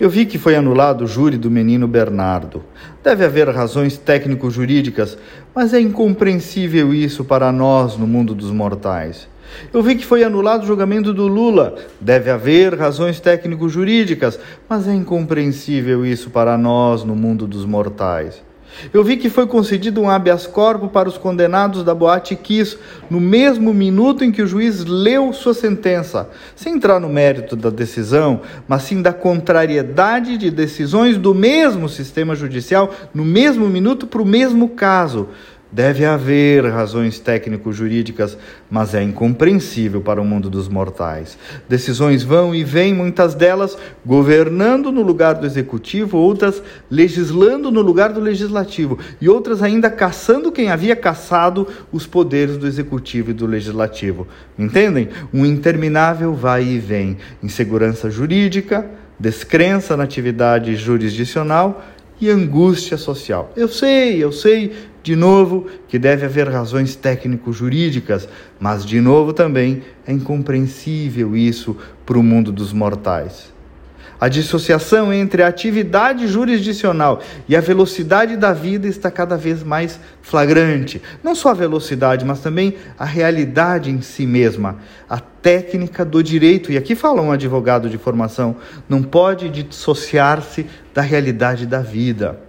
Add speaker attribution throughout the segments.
Speaker 1: Eu vi que foi anulado o júri do menino Bernardo. Deve haver razões técnico-jurídicas, mas é incompreensível isso para nós no mundo dos mortais. Eu vi que foi anulado o julgamento do Lula. Deve haver razões técnico-jurídicas, mas é incompreensível isso para nós no mundo dos mortais. Eu vi que foi concedido um habeas corpus para os condenados da Boate Kiss no mesmo minuto em que o juiz leu sua sentença, sem entrar no mérito da decisão, mas sim da contrariedade de decisões do mesmo sistema judicial no mesmo minuto para o mesmo caso. Deve haver razões técnico-jurídicas, mas é incompreensível para o mundo dos mortais. Decisões vão e vêm, muitas delas governando no lugar do executivo, outras legislando no lugar do legislativo, e outras ainda caçando quem havia caçado os poderes do executivo e do legislativo. Entendem? Um interminável vai e vem. Insegurança jurídica, descrença na atividade jurisdicional e angústia social. Eu sei, eu sei, de novo, que deve haver razões técnico-jurídicas, mas de novo também é incompreensível isso para o mundo dos mortais. A dissociação entre a atividade jurisdicional e a velocidade da vida está cada vez mais flagrante. Não só a velocidade, mas também a realidade em si mesma. A técnica do direito, e aqui fala um advogado de formação, não pode dissociar-se da realidade da vida.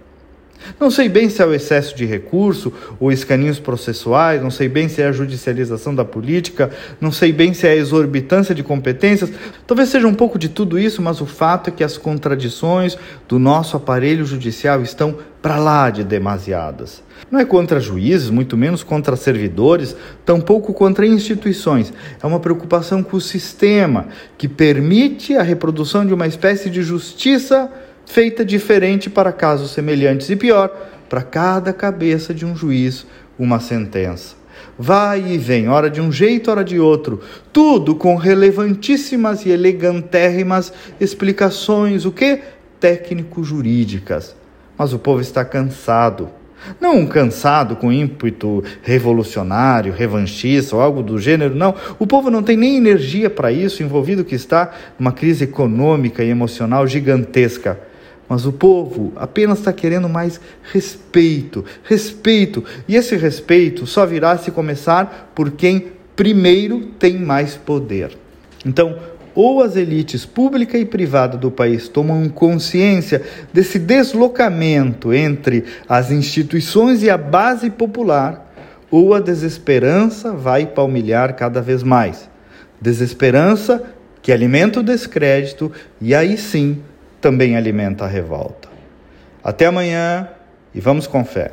Speaker 1: Não sei bem se é o excesso de recurso ou escaninhos processuais, não sei bem se é a judicialização da política, não sei bem se é a exorbitância de competências. Talvez seja um pouco de tudo isso, mas o fato é que as contradições do nosso aparelho judicial estão para lá de demasiadas. Não é contra juízes, muito menos contra servidores, tampouco contra instituições. É uma preocupação com o sistema que permite a reprodução de uma espécie de justiça feita diferente para casos semelhantes e pior, para cada cabeça de um juiz, uma sentença. Vai e vem, ora de um jeito, ora de outro, tudo com relevantíssimas e elegantérrimas explicações, o que? Técnico-jurídicas. Mas o povo está cansado. Não cansado com ímpeto revolucionário, revanchista ou algo do gênero, não. O povo não tem nem energia para isso, envolvido que está numa crise econômica e emocional gigantesca. Mas o povo apenas está querendo mais respeito, respeito. E esse respeito só virá se começar por quem primeiro tem mais poder. Então, ou as elites pública e privada do país tomam consciência desse deslocamento entre as instituições e a base popular, ou a desesperança vai palmilhar cada vez mais. Desesperança que alimenta o descrédito e aí sim também alimenta a revolta. Até amanhã e vamos com fé.